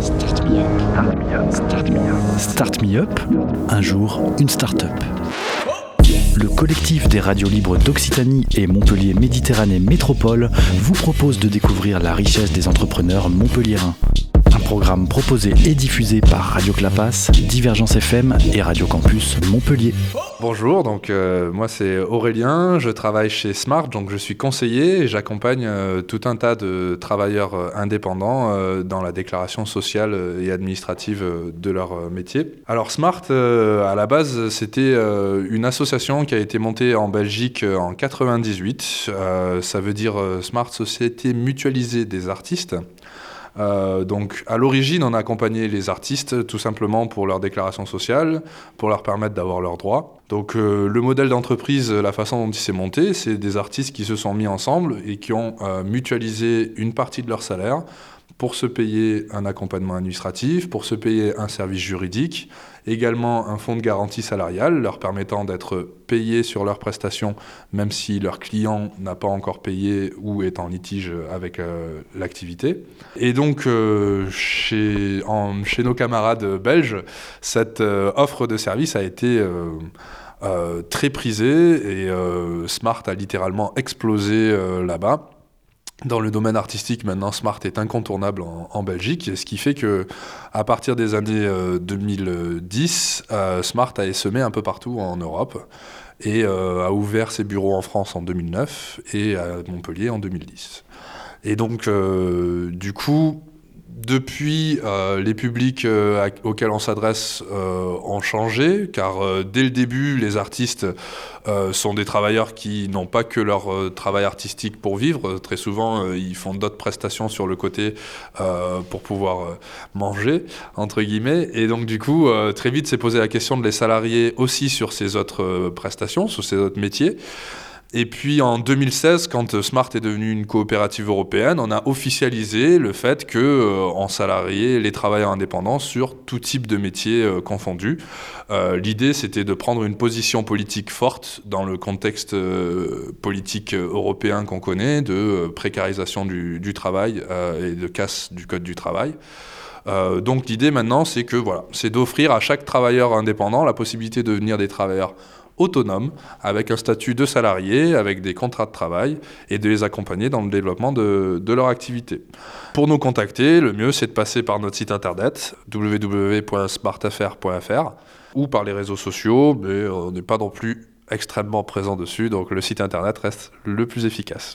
Start me up. Start me up. Un jour, une start-up. Le collectif des radios libres d'Occitanie et Montpellier Méditerranée Métropole vous propose de découvrir la richesse des entrepreneurs montpelliérains. Programme proposé et diffusé par Radio Clapas, Divergence FM et Radio Campus Montpellier. Bonjour, donc euh, moi c'est Aurélien, je travaille chez Smart, donc je suis conseiller et j'accompagne euh, tout un tas de travailleurs euh, indépendants dans la déclaration sociale et administrative de leur métier. Alors Smart, à la base, c'était une association qui a été montée en Belgique en 98. Euh, ça veut dire Smart Société Mutualisée des Artistes. Euh, donc à l'origine, on a accompagné les artistes tout simplement pour leur déclaration sociale, pour leur permettre d'avoir leurs droits. Donc euh, le modèle d'entreprise, la façon dont il s'est monté, c'est des artistes qui se sont mis ensemble et qui ont euh, mutualisé une partie de leur salaire pour se payer un accompagnement administratif, pour se payer un service juridique, également un fonds de garantie salariale leur permettant d'être payés sur leurs prestations même si leur client n'a pas encore payé ou est en litige avec euh, l'activité. Et donc euh, chez, nos camarades belges, cette euh, offre de service a été très prisée et Smart a littéralement explosé là-bas. Dans le domaine artistique, maintenant, Smart est incontournable en, Belgique, ce qui fait que, à partir des années euh, 2010, euh, Smart a essaimé un peu partout en Europe et euh, a ouvert ses bureaux en France en 2009 et à Montpellier en 2010. Et donc, euh, du coup, depuis, euh, les publics euh, auxquels on s'adresse euh, ont changé, car dès le début, les artistes sont des travailleurs qui n'ont pas que leur travail artistique pour vivre. Très souvent, ils font d'autres prestations sur le côté pour pouvoir manger, entre guillemets. Et donc, du coup, très vite, s'est posé la question de les salarier aussi sur ces autres prestations, sur ces autres métiers. Et puis en 2016, quand euh, Smart est devenu une coopérative européenne, on a officialisé le fait que euh, on salariait les travailleurs indépendants sur tout type de métiers euh, confondus. Euh, L'idée, c'était de prendre une position politique forte dans le contexte politique européen qu'on connaît, de précarisation du, travail et de casse du code du travail. Euh, donc l'idée maintenant, c'est que voilà, c'est d'offrir à chaque travailleur indépendant la possibilité de devenir des travailleurs autonomes, avec un statut de salarié, avec des contrats de travail, et de les accompagner dans le développement de, de leur activité. Pour nous contacter, le mieux c'est de passer par notre site internet www.smartaffaires.fr ou par les réseaux sociaux, mais on n'est pas non plus extrêmement présent dessus, donc le site internet reste le plus efficace.